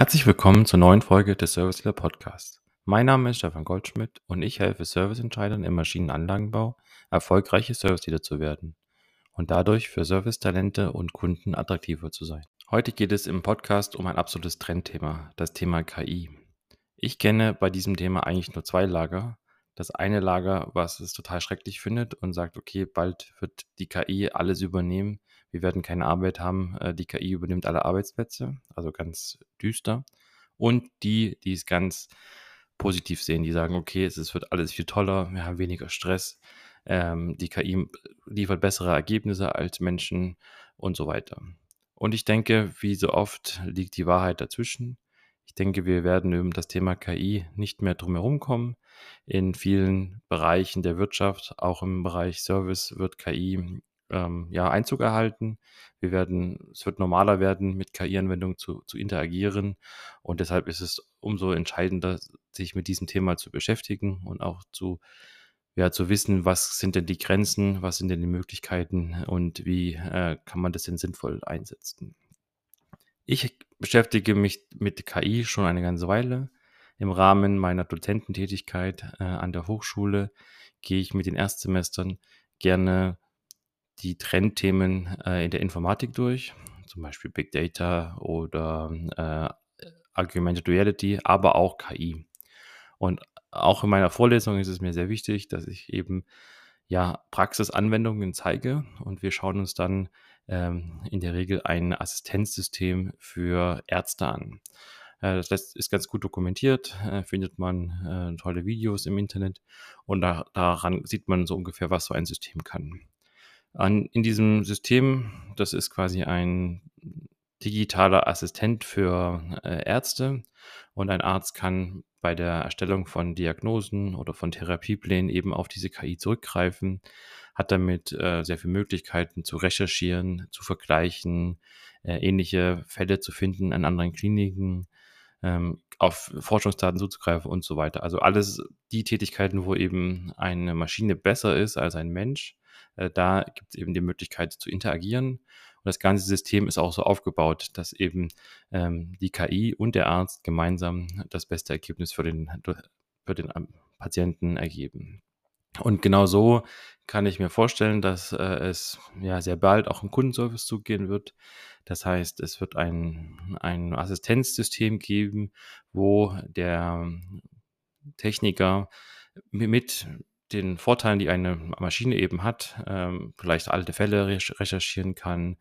Herzlich willkommen zur neuen Folge des Service Leader Podcasts. Mein Name ist Stefan Goldschmidt und ich helfe Serviceentscheidern im Maschinenanlagenbau, erfolgreiche Service Leader zu werden und dadurch für Servicetalente und Kunden attraktiver zu sein. Heute geht es im Podcast um ein absolutes Trendthema, das Thema KI. Ich kenne bei diesem Thema eigentlich nur zwei Lager. Das eine Lager, was es total schrecklich findet und sagt, okay, bald wird die KI alles übernehmen wir werden keine Arbeit haben, äh, die KI übernimmt alle Arbeitsplätze, also ganz düster. Und die, die es ganz positiv sehen, die sagen, okay, es wird alles viel toller, wir haben weniger Stress, ähm, die KI liefert bessere Ergebnisse als Menschen und so weiter. Und ich denke, wie so oft liegt die Wahrheit dazwischen. Ich denke, wir werden um das Thema KI nicht mehr drumherum kommen. In vielen Bereichen der Wirtschaft, auch im Bereich Service, wird KI ähm, ja, Einzug erhalten. Wir werden, es wird normaler werden, mit KI-Anwendungen zu, zu interagieren. Und deshalb ist es umso entscheidender, sich mit diesem Thema zu beschäftigen und auch zu, ja, zu wissen, was sind denn die Grenzen, was sind denn die Möglichkeiten und wie äh, kann man das denn sinnvoll einsetzen. Ich beschäftige mich mit KI schon eine ganze Weile. Im Rahmen meiner Dozententätigkeit äh, an der Hochschule gehe ich mit den Erstsemestern gerne die Trendthemen äh, in der Informatik durch, zum Beispiel Big Data oder äh, Augmented Reality, aber auch KI. Und auch in meiner Vorlesung ist es mir sehr wichtig, dass ich eben ja Praxisanwendungen zeige und wir schauen uns dann ähm, in der Regel ein Assistenzsystem für Ärzte an. Äh, das ist ganz gut dokumentiert, äh, findet man äh, tolle Videos im Internet und da, daran sieht man so ungefähr, was so ein System kann. An, in diesem System, das ist quasi ein digitaler Assistent für äh, Ärzte und ein Arzt kann bei der Erstellung von Diagnosen oder von Therapieplänen eben auf diese KI zurückgreifen, hat damit äh, sehr viele Möglichkeiten zu recherchieren, zu vergleichen, äh, ähnliche Fälle zu finden an anderen Kliniken, ähm, auf Forschungsdaten zuzugreifen und so weiter. Also alles die Tätigkeiten, wo eben eine Maschine besser ist als ein Mensch, da gibt es eben die Möglichkeit zu interagieren. Und das ganze System ist auch so aufgebaut, dass eben ähm, die KI und der Arzt gemeinsam das beste Ergebnis für den, für den ähm, Patienten ergeben. Und genau so kann ich mir vorstellen, dass äh, es ja sehr bald auch im Kundenservice zugehen wird. Das heißt, es wird ein, ein Assistenzsystem geben, wo der Techniker mit den Vorteilen, die eine Maschine eben hat, ähm, vielleicht alte Fälle recherchieren kann,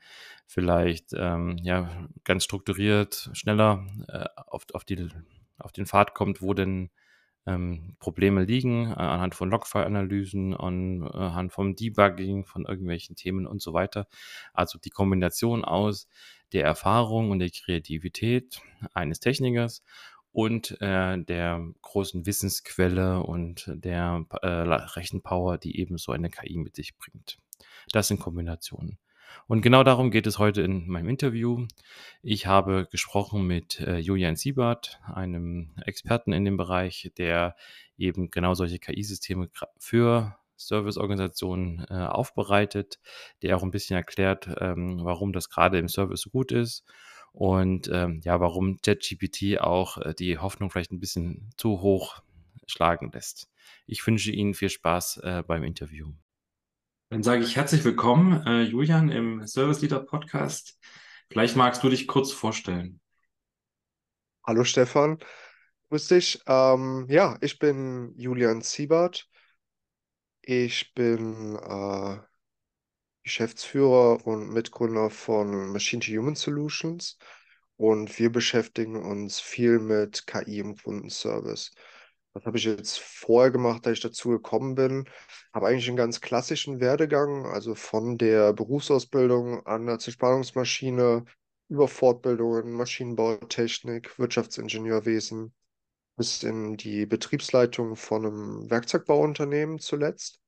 vielleicht ähm, ja, ganz strukturiert schneller äh, auf, auf, die, auf den Pfad kommt, wo denn ähm, Probleme liegen, äh, anhand von Logfile-Analysen, anhand vom Debugging von irgendwelchen Themen und so weiter. Also die Kombination aus der Erfahrung und der Kreativität eines Technikers und äh, der großen Wissensquelle und der äh, Rechenpower, die eben so eine KI mit sich bringt. Das sind Kombinationen. Und genau darum geht es heute in meinem Interview. Ich habe gesprochen mit äh, Julian Siebert, einem Experten in dem Bereich, der eben genau solche KI-Systeme für Serviceorganisationen äh, aufbereitet, der auch ein bisschen erklärt, ähm, warum das gerade im Service so gut ist und ähm, ja, warum ChatGPT auch äh, die Hoffnung vielleicht ein bisschen zu hoch schlagen lässt. Ich wünsche Ihnen viel Spaß äh, beim Interview. Dann sage ich herzlich willkommen, äh, Julian, im Service Leader Podcast. Vielleicht magst du dich kurz vorstellen. Hallo Stefan, grüß dich. Ähm, ja, ich bin Julian Siebert. Ich bin äh, Geschäftsführer und Mitgründer von Machine to Human Solutions und wir beschäftigen uns viel mit KI im Kundenservice. Was habe ich jetzt vorher gemacht, da ich dazu gekommen bin? Habe eigentlich einen ganz klassischen Werdegang, also von der Berufsausbildung an der Zerspannungsmaschine über Fortbildungen, Maschinenbautechnik, Wirtschaftsingenieurwesen bis in die Betriebsleitung von einem Werkzeugbauunternehmen zuletzt.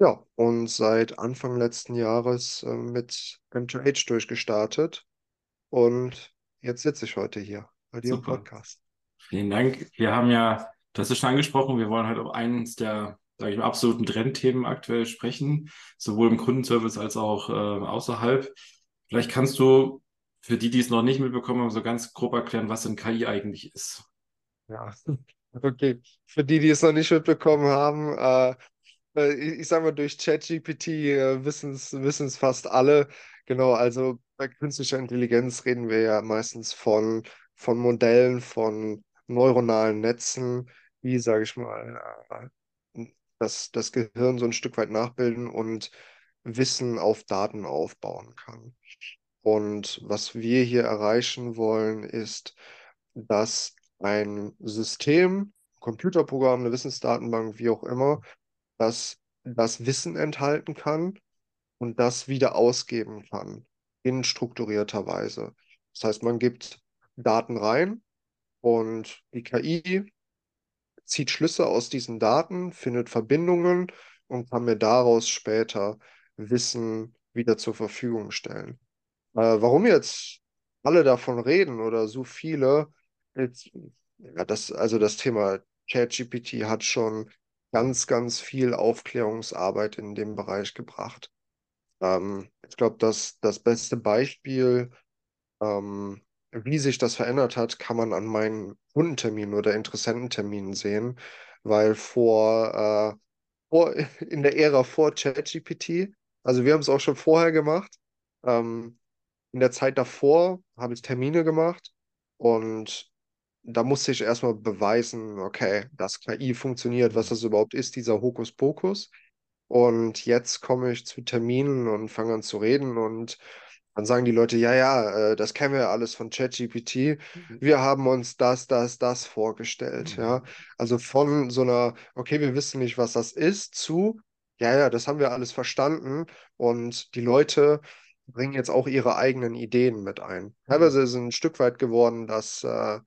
Ja, und seit Anfang letzten Jahres äh, mit M2H durchgestartet. Und jetzt sitze ich heute hier bei dir im Podcast. Vielen Dank. Wir haben ja, das ist schon angesprochen, wir wollen heute halt eines der, sage ich mal, absoluten Trendthemen aktuell sprechen, sowohl im Kundenservice als auch äh, außerhalb. Vielleicht kannst du für die, die es noch nicht mitbekommen haben, so ganz grob erklären, was denn KI eigentlich ist. Ja, okay. Für die, die es noch nicht mitbekommen haben, äh, äh, ich, ich sage mal, durch ChatGPT äh, wissen es fast alle. Genau, also bei künstlicher Intelligenz reden wir ja meistens von, von Modellen, von neuronalen Netzen, die, sage ich mal, äh, das, das Gehirn so ein Stück weit nachbilden und Wissen auf Daten aufbauen kann. Und was wir hier erreichen wollen, ist, dass ein System, Computerprogramm, eine Wissensdatenbank, wie auch immer, das das Wissen enthalten kann und das wieder ausgeben kann in strukturierter Weise. Das heißt, man gibt Daten rein und die KI zieht Schlüsse aus diesen Daten, findet Verbindungen und kann mir daraus später Wissen wieder zur Verfügung stellen. Äh, warum jetzt alle davon reden oder so viele, jetzt, ja, das, also das Thema ChatGPT hat schon ganz, ganz viel Aufklärungsarbeit in dem Bereich gebracht. Ähm, ich glaube, dass das beste Beispiel, ähm, wie sich das verändert hat, kann man an meinen Kundenterminen oder Interessententerminen sehen, weil vor, äh, vor in der Ära vor ChatGPT, also wir haben es auch schon vorher gemacht, ähm, in der Zeit davor habe ich Termine gemacht und da musste ich erstmal beweisen, okay, dass KI funktioniert, was das überhaupt ist, dieser Hokuspokus. Und jetzt komme ich zu Terminen und fange an zu reden und dann sagen die Leute, ja, ja, äh, das kennen wir ja alles von ChatGPT. Mhm. Wir haben uns das, das, das vorgestellt. Mhm. Ja, also von so einer, okay, wir wissen nicht, was das ist, zu, ja, ja, das haben wir alles verstanden. Und die Leute bringen jetzt auch ihre eigenen Ideen mit ein. Mhm. Teilweise ist es ein Stück weit geworden, dass äh,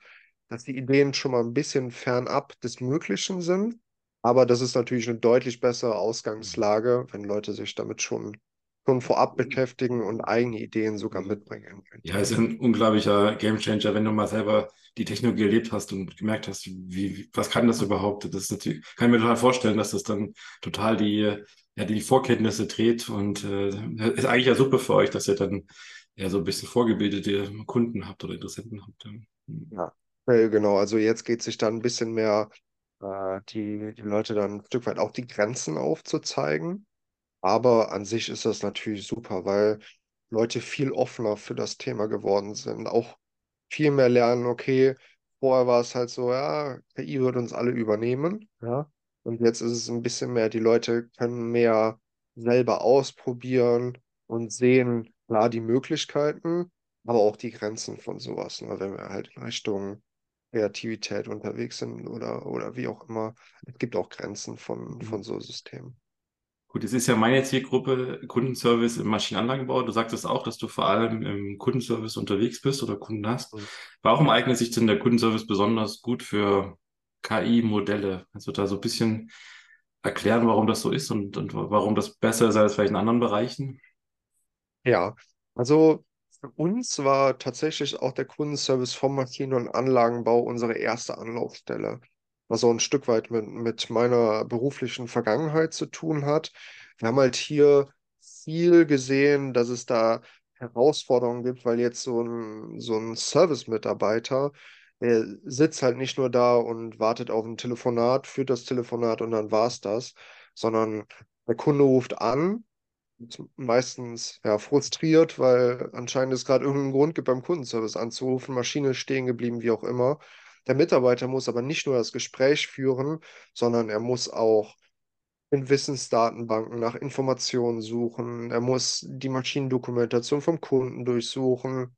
dass die Ideen schon mal ein bisschen fernab des Möglichen sind. Aber das ist natürlich eine deutlich bessere Ausgangslage, wenn Leute sich damit schon, schon vorab beschäftigen und eigene Ideen sogar mitbringen. Ja, es ist ein unglaublicher Gamechanger, wenn du mal selber die Technologie erlebt hast und gemerkt hast, wie, was kann das überhaupt? Das ist natürlich, kann ich mir total vorstellen, dass das dann total die, ja, die Vorkenntnisse dreht und äh, ist eigentlich ja super für euch, dass ihr dann ja so ein bisschen vorgebildete Kunden habt oder Interessenten habt. Ja, äh, genau, also jetzt geht sich dann ein bisschen mehr, äh, die, die Leute dann ein Stück weit auch die Grenzen aufzuzeigen. Aber an sich ist das natürlich super, weil Leute viel offener für das Thema geworden sind. Auch viel mehr lernen, okay, vorher war es halt so, ja, KI wird uns alle übernehmen, ja. Und jetzt ist es ein bisschen mehr, die Leute können mehr selber ausprobieren und sehen, klar, die Möglichkeiten, aber auch die Grenzen von sowas, ne? wenn wir halt in Richtung Kreativität unterwegs sind oder, oder wie auch immer. Es gibt auch Grenzen von, mhm. von so Systemen. Gut, es ist ja meine Zielgruppe Kundenservice im Maschinenanlagenbau. Du sagtest auch, dass du vor allem im Kundenservice unterwegs bist oder Kunden hast. Mhm. Warum eignet sich denn der Kundenservice besonders gut für KI-Modelle? Also da so ein bisschen erklären, warum das so ist und, und warum das besser ist als vielleicht in anderen Bereichen? Ja, also für uns war tatsächlich auch der Kundenservice vom Maschinen- und Anlagenbau unsere erste Anlaufstelle, was auch ein Stück weit mit, mit meiner beruflichen Vergangenheit zu tun hat. Wir haben halt hier viel gesehen, dass es da Herausforderungen gibt, weil jetzt so ein, so ein Service-Mitarbeiter, der sitzt halt nicht nur da und wartet auf ein Telefonat, führt das Telefonat und dann war es das, sondern der Kunde ruft an meistens ja, frustriert, weil anscheinend es gerade irgendeinen Grund gibt, beim Kundenservice anzurufen, Maschine stehen geblieben, wie auch immer. Der Mitarbeiter muss aber nicht nur das Gespräch führen, sondern er muss auch in Wissensdatenbanken nach Informationen suchen, er muss die Maschinendokumentation vom Kunden durchsuchen.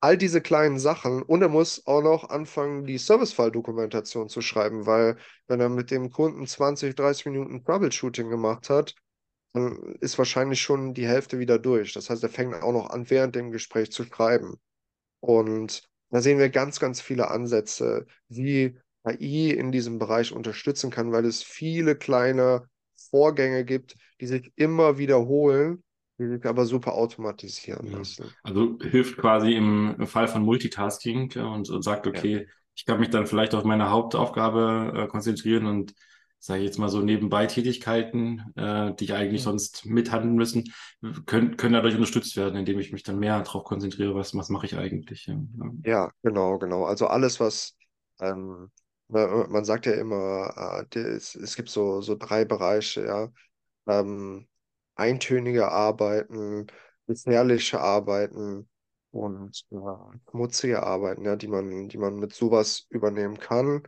All diese kleinen Sachen und er muss auch noch anfangen, die Servicefall-Dokumentation zu schreiben, weil wenn er mit dem Kunden 20, 30 Minuten Troubleshooting gemacht hat, ist wahrscheinlich schon die Hälfte wieder durch. Das heißt, er fängt auch noch an, während dem Gespräch zu schreiben. Und da sehen wir ganz, ganz viele Ansätze, wie KI in diesem Bereich unterstützen kann, weil es viele kleine Vorgänge gibt, die sich immer wiederholen, die sich aber super automatisieren ja. lassen. Also hilft quasi im Fall von Multitasking und, und sagt, okay, ja. ich kann mich dann vielleicht auf meine Hauptaufgabe äh, konzentrieren und sage ich jetzt mal so, nebenbei Tätigkeiten, äh, die ich eigentlich Mhm. sonst mithandeln müssen, können, können dadurch unterstützt werden, indem ich mich dann mehr darauf konzentriere, was, was mache ich eigentlich. Ja. Ja, genau, genau. Also alles, was, ähm, man sagt ja immer, äh, es, es gibt so, so drei Bereiche, ja. Ähm, eintönige Arbeiten, gefährliche Arbeiten und äh, schmutzige Arbeiten, ja, die man, die man mit sowas übernehmen kann,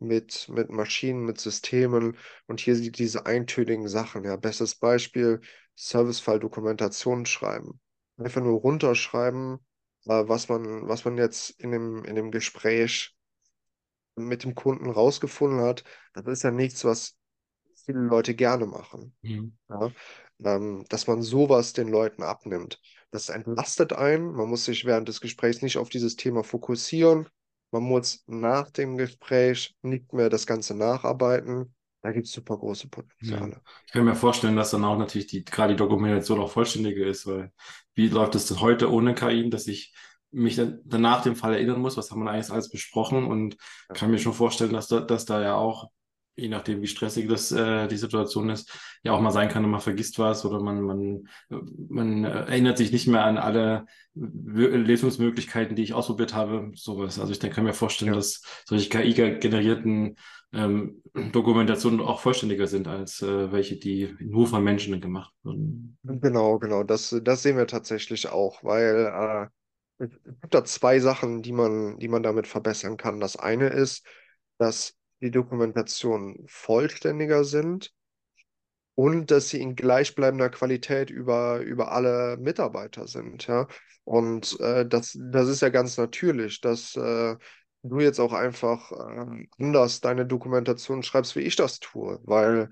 mit, mit Maschinen, mit Systemen. Und hier sind diese eintönigen Sachen, ja. Bestes Beispiel, Servicefall-Dokumentation schreiben. Einfach nur runterschreiben was man, was man jetzt in dem, in dem Gespräch mit dem Kunden rausgefunden hat, das ist ja nichts, was viele Leute gerne machen. Mhm. Ja? Ähm, dass man sowas den Leuten abnimmt. Das entlastet einen. Man muss sich während des Gesprächs nicht auf dieses Thema fokussieren. Man muss nach dem Gespräch nicht mehr das Ganze nacharbeiten. Da gibt es super große Ja. Potenziale. Ich kann mir vorstellen, dass dann auch natürlich die, gerade die Dokumentation auch vollständiger ist, weil wie läuft es denn heute ohne KI, dass ich mich dann danach dem Fall erinnern muss, was haben wir eigentlich alles besprochen und kann mir schon vorstellen, dass da, dass da ja auch, je nachdem wie stressig das äh, die Situation ist, ja auch mal sein kann, man vergisst was oder man, man, man äh, erinnert sich nicht mehr an alle Lösungsmöglichkeiten, die ich ausprobiert habe, sowas. Also ich denke, kann mir vorstellen, Ja. dass solche KI-generierten ähm, Dokumentationen auch vollständiger sind als äh, welche, die nur von Menschen gemacht wurden. Genau, genau. Das, das sehen wir tatsächlich auch, weil äh, es gibt da zwei Sachen, die man, die man damit verbessern kann. Das eine ist, dass die Dokumentationen vollständiger sind und dass sie in gleichbleibender Qualität über, über alle Mitarbeiter sind, ja. Und äh, das, das ist ja ganz natürlich, dass äh, du jetzt auch einfach äh, anders deine Dokumentation schreibst, wie ich das tue, weil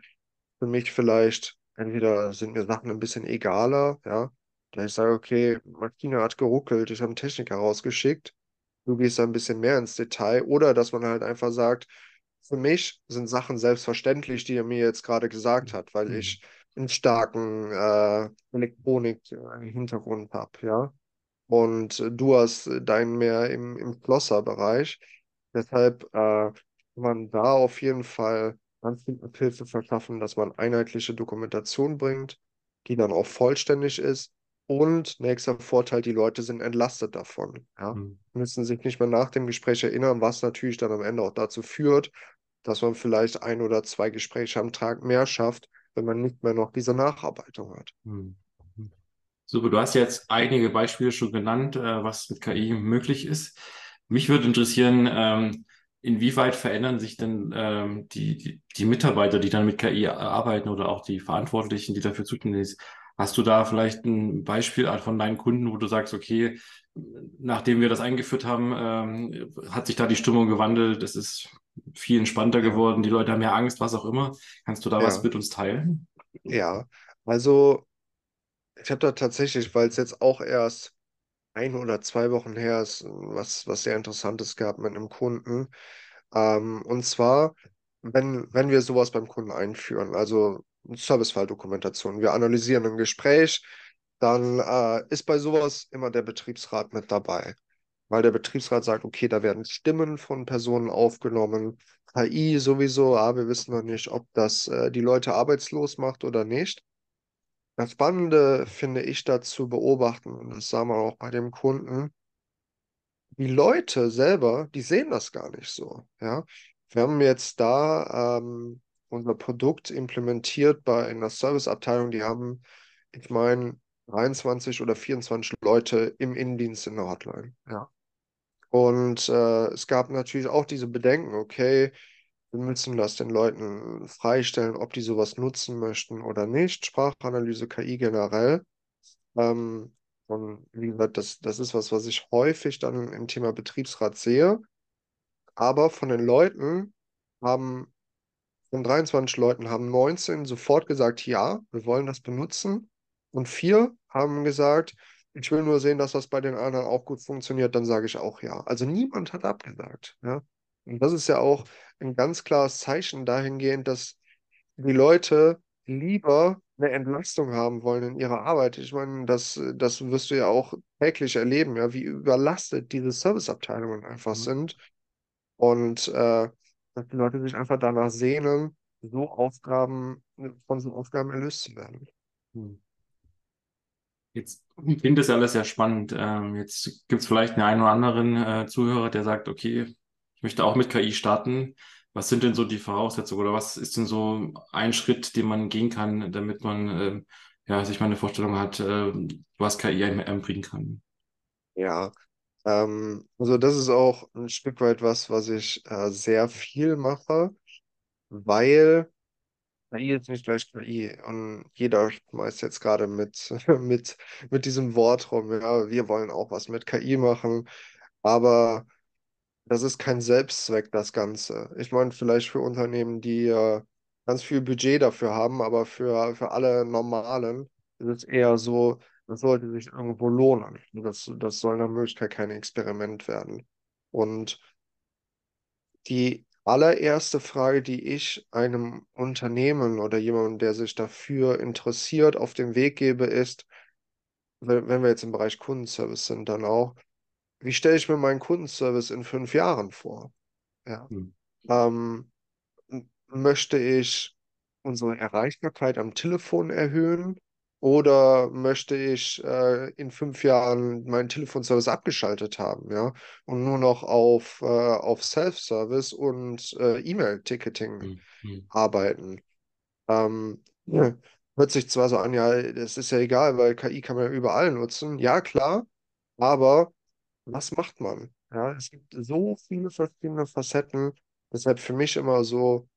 für mich vielleicht, entweder sind mir Sachen ein bisschen egaler, ja, da ich sage, okay, Maschine hat geruckelt, ich habe einen Techniker rausgeschickt, du gehst da ein bisschen mehr ins Detail, oder dass man halt einfach sagt, für mich sind Sachen selbstverständlich, die er mir jetzt gerade gesagt hat, weil Mhm. ich einen starken äh, Elektronik-Hintergrund habe, ja. Und äh, du hast äh, deinen mehr im, im Schlosserbereich. Deshalb äh, kann man da auf jeden Fall ganz viel Hilfe verschaffen, dass man einheitliche Dokumentation bringt, die dann auch vollständig ist. Und nächster Vorteil, die Leute sind entlastet davon. Ja? Mhm. Müssen sich nicht mehr nach dem Gespräch erinnern, was natürlich dann am Ende auch dazu führt, dass man vielleicht ein oder zwei Gespräche am Tag mehr schafft, wenn man nicht mehr noch diese Nacharbeitung hat. Mhm. Super, du hast jetzt einige Beispiele schon genannt, äh, was mit KI möglich ist. Mich würde interessieren, ähm, inwieweit verändern sich denn ähm, die, die, die Mitarbeiter, die dann mit KI arbeiten oder auch die Verantwortlichen, die dafür zuständig sind? Hast du da vielleicht ein Beispiel von deinen Kunden, wo du sagst, okay, nachdem wir das eingeführt haben, ähm, hat sich da die Stimmung gewandelt, es ist viel entspannter geworden, die Leute haben mehr Angst, was auch immer. Kannst du da was Ja. mit uns teilen? Ja, also ich habe da tatsächlich, weil es jetzt auch erst ein oder zwei Wochen her ist, was, was sehr Interessantes gehabt mit einem Kunden. Ähm, und zwar, wenn, wenn wir sowas beim Kunden einführen, also Servicefall-Dokumentation, wir analysieren ein Gespräch, dann äh, ist bei sowas immer der Betriebsrat mit dabei. Weil der Betriebsrat sagt, okay, da werden Stimmen von Personen aufgenommen, KI sowieso, aber wir wissen noch nicht, ob das äh, die Leute arbeitslos macht oder nicht. Das Spannende finde ich da zu beobachten, und das sah man auch bei dem Kunden, die Leute selber, die sehen das gar nicht so. Ja? Wir haben jetzt da ähm, unser Produkt implementiert bei einer Serviceabteilung, die haben, ich meine, 23 oder 24 Leute im Innendienst in der Hotline. Ja. Und äh, es gab natürlich auch diese Bedenken, okay, wir müssen das den Leuten freistellen, ob die sowas nutzen möchten oder nicht. Sprachanalyse, KI generell. Ähm, und wie gesagt, das, das ist was, was ich häufig dann im Thema Betriebsrat sehe. Aber von den Leuten haben, von 23 Leuten haben 19 sofort gesagt, ja, wir wollen das benutzen. Und vier haben gesagt, ich will nur sehen, dass das bei den anderen auch gut funktioniert, dann sage ich auch ja. Also niemand hat abgesagt. Ja? Und das ist ja auch ein ganz klares Zeichen dahingehend, dass die Leute lieber eine Entlastung haben wollen in ihrer Arbeit. Ich meine, das, das wirst du ja auch täglich erleben, ja, wie überlastet diese Serviceabteilungen einfach Mhm. sind. Und äh, dass die Leute sich einfach danach sehnen, so Aufgaben, von so Aufgaben erlöst zu werden. Hm. Jetzt klingt das ja alles sehr spannend. Ähm, jetzt gibt es vielleicht einen, einen oder anderen äh, Zuhörer, der sagt, okay, ich möchte auch mit KI starten. Was sind denn so die Voraussetzungen oder was ist denn so ein Schritt, den man gehen kann, damit man äh, ja, sich mal eine Vorstellung hat, äh, was KI einem bringen kann? Ja, ähm, also das ist auch ein Stück weit was, was ich äh, sehr viel mache, weil KI ist nicht gleich KI und jeder schmeißt jetzt gerade mit, mit, mit diesem Wort rum, ja, wir wollen auch was mit KI machen, aber das ist kein Selbstzweck, das Ganze. Ich meine, vielleicht für Unternehmen, die äh, ganz viel Budget dafür haben, aber für, für alle Normalen ist es eher so, das sollte sich irgendwo lohnen. Das, das soll nach Möglichkeit kein Experiment werden. Und die allererste Frage, die ich einem Unternehmen oder jemandem, der sich dafür interessiert, auf den Weg gebe, ist, wenn, wenn wir jetzt im Bereich Kundenservice sind, dann auch, wie stelle ich mir meinen Kundenservice in fünf Jahren vor? Ja. Hm. Ähm, möchte ich unsere Erreichbarkeit am Telefon erhöhen oder möchte ich äh, in fünf Jahren meinen Telefonservice abgeschaltet haben, ja, und nur noch auf, äh, auf Self-Service und äh, E-Mail-Ticketing Hm, hm, arbeiten? Ähm, ja. Hört sich zwar so an, ja, das ist ja egal, weil KI kann man ja überall nutzen. Ja, klar, aber was macht man? Ja, es gibt so viele verschiedene Facetten. Deshalb für mich immer so,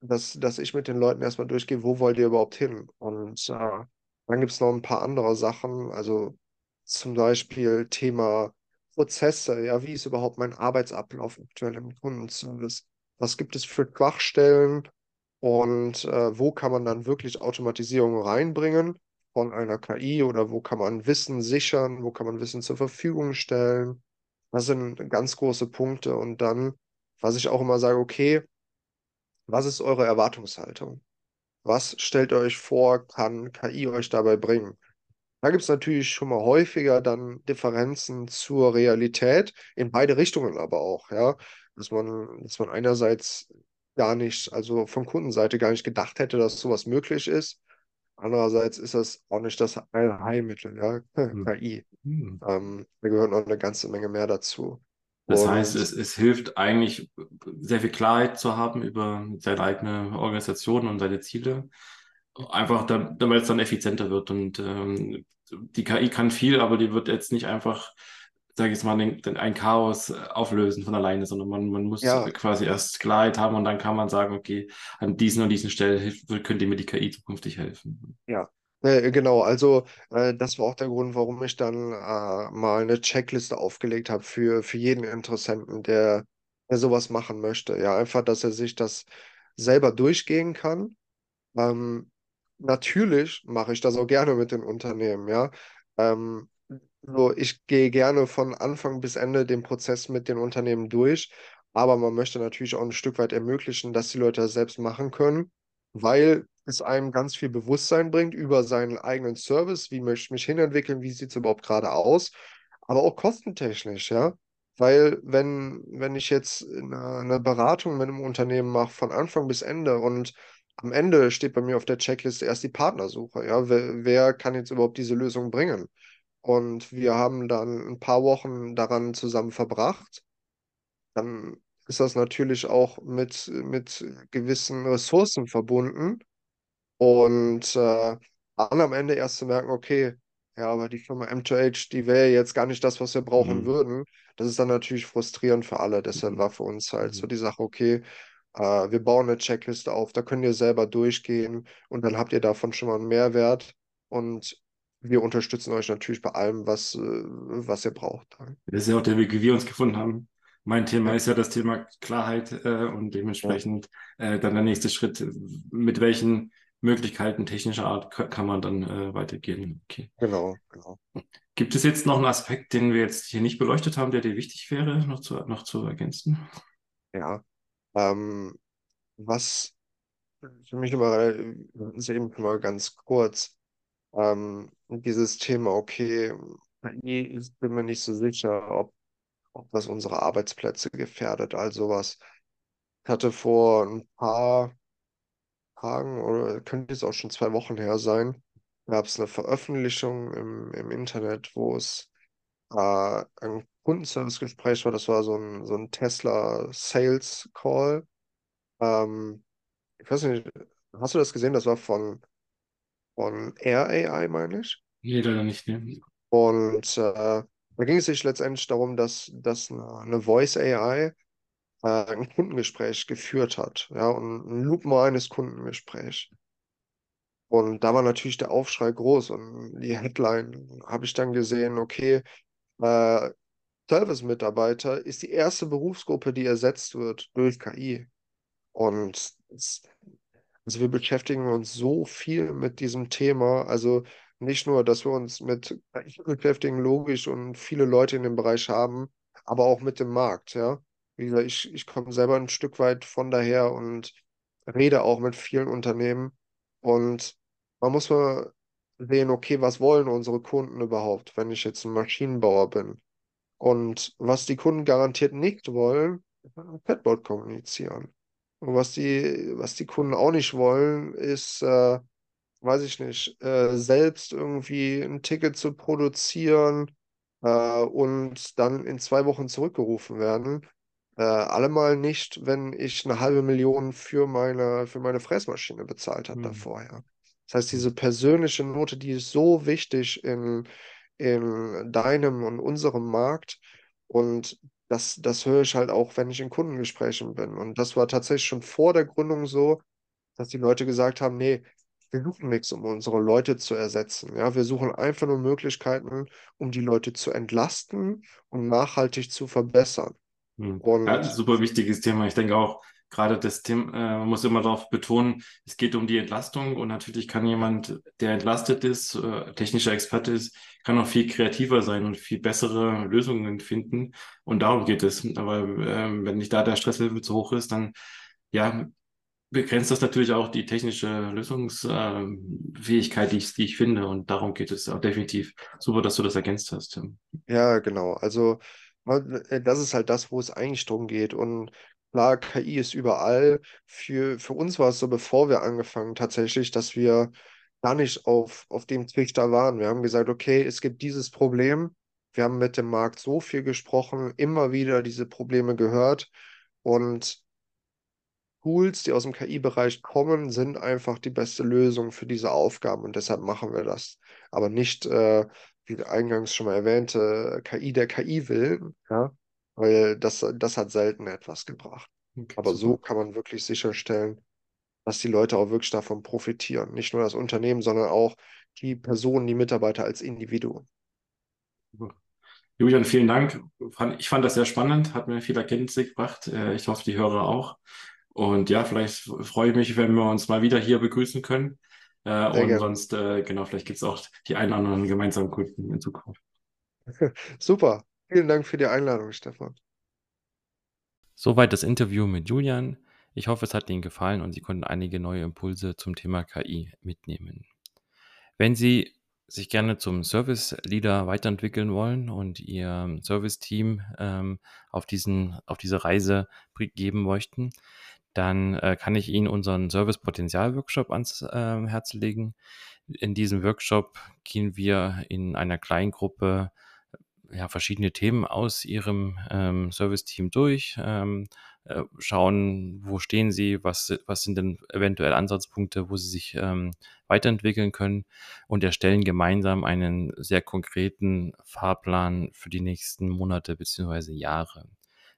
dass, dass ich mit den Leuten erstmal durchgehe, wo wollt ihr überhaupt hin? Und äh, dann gibt es noch ein paar andere Sachen, also zum Beispiel Thema Prozesse. Ja, wie ist überhaupt mein Arbeitsablauf aktuell im Kundenservice? Was gibt es für Schwachstellen und äh, wo kann man dann wirklich Automatisierung reinbringen von einer KI oder wo kann man Wissen sichern, wo kann man Wissen zur Verfügung stellen? Das sind ganz große Punkte. Und dann, was ich auch immer sage, okay, was ist eure Erwartungshaltung? Was stellt ihr euch vor, kann KI euch dabei bringen? Da gibt es natürlich schon mal häufiger dann Differenzen zur Realität, in beide Richtungen aber auch, ja. Dass man, dass man einerseits gar nicht, also von Kundenseite gar nicht gedacht hätte, dass sowas möglich ist. Andererseits ist das auch nicht das Allheilmittel, ja, hm, KI. hm. Ähm, da gehört noch eine ganze Menge mehr dazu. Das heißt, Und es, es hilft eigentlich, sehr viel Klarheit zu haben über seine eigene Organisation und seine Ziele. Einfach, da- damit es dann effizienter wird. Und ähm, die KI kann viel, aber die wird jetzt nicht einfach, sage ich jetzt mal, den, den, ein Chaos auflösen von alleine, sondern man, man muss ja, quasi erst Klarheit haben und dann kann man sagen, okay, an diesen und diesen Stellen hilft, könnte mir die KI zukünftig helfen. Ja, äh, genau. Also äh, das war auch der Grund, warum ich dann äh, mal eine Checkliste aufgelegt habe für, für jeden Interessenten, der, der sowas machen möchte. Ja, einfach, dass er sich das selber durchgehen kann. Ähm, natürlich mache ich das auch gerne mit den Unternehmen, ja. Ähm, so, ich gehe gerne von Anfang bis Ende den Prozess mit den Unternehmen durch, aber man möchte natürlich auch ein Stück weit ermöglichen, dass die Leute das selbst machen können, weil es einem ganz viel Bewusstsein bringt über seinen eigenen Service, wie möchte ich mich hinentwickeln, wie sieht es überhaupt gerade aus, aber auch kostentechnisch, ja. Weil wenn, wenn ich jetzt eine, Beratung mit einem Unternehmen mache, von Anfang bis Ende und am Ende steht bei mir auf der Checkliste erst die Partnersuche. Ja, wer, wer kann jetzt überhaupt diese Lösung bringen? Und wir haben dann ein paar Wochen daran zusammen verbracht. Dann ist das natürlich auch mit, mit gewissen Ressourcen verbunden. Und äh, dann am Ende erst zu merken, okay, ja, aber die Firma M2H, die wäre jetzt gar nicht das, was wir brauchen Mhm. würden. Das ist dann natürlich frustrierend für alle. Deshalb war für uns halt so Mhm. die Sache, okay, äh, wir bauen eine Checkliste auf, da könnt ihr selber durchgehen und dann habt ihr davon schon mal einen Mehrwert. Und wir unterstützen euch natürlich bei allem, was, äh, was ihr braucht. Das ist ja auch der Weg, wie wir uns gefunden haben. Mein Thema Ja, ist ja das Thema Klarheit äh, und ja, dementsprechend äh, dann der nächste Schritt, mit welchen Möglichkeiten technischer Art ka- kann man dann äh, weitergehen. Okay. genau, genau. Gibt es jetzt noch einen Aspekt, den wir jetzt hier nicht beleuchtet haben, der dir wichtig wäre, noch zu, noch zu ergänzen? Ja. Ähm, was für mich immer, äh, ist eben mal ganz kurz. Ähm, dieses Thema, okay, ich bin mir nicht so sicher, ob, ob das unsere Arbeitsplätze gefährdet, all sowas. Ich hatte vor ein paar Tagen oder könnte jetzt auch schon zwei Wochen her sein, gab es eine Veröffentlichung im, im Internet, wo es äh, ein Kundenservice-Gespräch war. Das war so ein, so ein Tesla Sales Call. Ähm, ich weiß nicht, hast du das gesehen? Das war von, von Air AI, meine ich. Nee, leider nicht. Ne? Und äh, da ging es sich letztendlich darum, dass, dass eine, Voice AI äh, ein Kundengespräch geführt hat, ja, und ein lupenreines Kundengespräch. Und da war natürlich der Aufschrei groß und die Headline habe ich dann gesehen, okay, äh, Service-Mitarbeiter ist die erste Berufsgruppe, die ersetzt wird durch KI. Und also wir beschäftigen uns so viel mit diesem Thema. Also nicht nur, dass wir uns mit KI beschäftigen, logisch, und viele Leute in dem Bereich haben, aber auch mit dem Markt, ja. Wie gesagt, ich, ich komme selber ein Stück weit von daher und rede auch mit vielen Unternehmen. Und man muss mal sehen, okay, was wollen unsere Kunden überhaupt, wenn ich jetzt ein Maschinenbauer bin? Und was die Kunden garantiert nicht wollen, ist mit einem Chatbot kommunizieren. Und was die, was die Kunden auch nicht wollen, ist, äh, weiß ich nicht, äh, selbst irgendwie ein Ticket zu produzieren äh, und dann in zwei Wochen zurückgerufen werden. Äh, allemal nicht, wenn ich eine halbe Million für meine, für meine Fräsmaschine bezahlt habe Hm. davor, ja. Das heißt, diese persönliche Note, die ist so wichtig in, in deinem und unserem Markt. Und das, das höre ich halt auch, wenn ich in Kundengesprächen bin. Und das war tatsächlich schon vor der Gründung so, dass die Leute gesagt haben, nee, wir suchen nichts, um unsere Leute zu ersetzen. Ja, wir suchen einfach nur Möglichkeiten, um die Leute zu entlasten und nachhaltig zu verbessern. Hm. Ja, Und super wichtiges Thema. Ich denke auch, gerade das Thema, äh, man muss immer darauf betonen, es geht um die Entlastung und natürlich kann jemand, der entlastet ist, äh, technischer Experte ist, kann auch viel kreativer sein und viel bessere Lösungen finden. Und darum geht es. Aber ähm, wenn nicht da der Stresslevel zu hoch ist, dann ja, begrenzt das natürlich auch die technische Lösungsfähigkeit, die ich, die ich finde. Und darum geht es auch definitiv. Super, dass du das ergänzt hast. Tim. ja, genau. Also äh, das ist halt das, wo es eigentlich drum geht. Und klar, KI ist überall. Für, für uns war es so, bevor wir angefangen, tatsächlich, dass wir gar nicht auf, auf dem Trichter waren. Wir haben gesagt, okay, es gibt dieses Problem. Wir haben mit dem Markt so viel gesprochen, immer wieder diese Probleme gehört. Und Tools, die aus dem KI-Bereich kommen, sind einfach die beste Lösung für diese Aufgaben und deshalb machen wir das. Aber nicht, äh, wie eingangs schon mal erwähnte, KI der KI willen, ja, weil das, das hat selten etwas gebracht. Okay, Aber super. so kann man wirklich sicherstellen, dass die Leute auch wirklich davon profitieren. Nicht nur das Unternehmen, sondern auch die Personen, die Mitarbeiter als Individuen. super. Julian, vielen Dank. Ich fand das sehr spannend, hat mir viel Erkenntnisse gebracht. Äh, Ich hoffe, die Hörer auch. Und ja, vielleicht freue ich mich, wenn wir uns mal wieder hier begrüßen können. Äh, Und gerne. sonst, äh, genau, vielleicht gibt es auch die einen oder anderen gemeinsamen Kunden in Zukunft. Super. Vielen Dank für die Einladung, Stefan. Soweit das Interview mit Julian. Ich hoffe, es hat Ihnen gefallen und Sie konnten einige neue Impulse zum Thema KI mitnehmen. Wenn Sie sich gerne zum Service Leader weiterentwickeln wollen und Ihr Service-Team ähm, auf, diesen, auf diese Reise geben möchten, dann äh, kann ich Ihnen unseren Service-Potenzial-Workshop ans äh, Herz legen. In diesem Workshop gehen wir in einer kleinen Gruppe ja, verschiedene Themen aus Ihrem ähm, Service-Team durch, ähm, äh, schauen, wo stehen Sie, was, was sind denn eventuell Ansatzpunkte, wo Sie sich ähm, weiterentwickeln können und erstellen gemeinsam einen sehr konkreten Fahrplan für die nächsten Monate bzw. Jahre.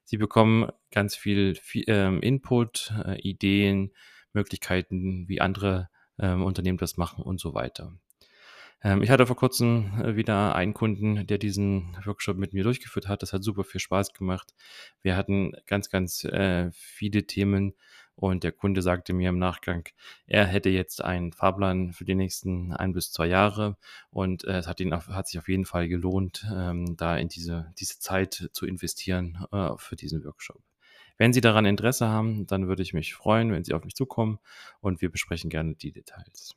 Sie bekommen ganz viel, viel ähm, Input, äh, Ideen, Möglichkeiten, wie andere ähm, Unternehmen das machen und so weiter. Ähm, ich hatte vor kurzem äh, wieder einen Kunden, der diesen Workshop mit mir durchgeführt hat. Das hat super viel Spaß gemacht. Wir hatten ganz, ganz äh, viele Themen und der Kunde sagte mir im Nachgang, er hätte jetzt einen Fahrplan für die nächsten ein bis zwei Jahre und äh, es hat, ihn auf, hat sich auf jeden Fall gelohnt, ähm, da in diese, diese Zeit zu investieren äh, für diesen Workshop. Wenn Sie daran Interesse haben, dann würde ich mich freuen, wenn Sie auf mich zukommen und wir besprechen gerne die Details.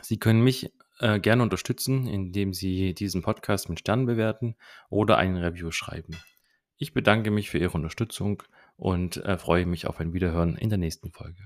Sie können mich äh, gerne unterstützen, indem Sie diesen Podcast mit Sternen bewerten oder einen Review schreiben. Ich bedanke mich für Ihre Unterstützung und äh, freue mich auf ein Wiederhören in der nächsten Folge.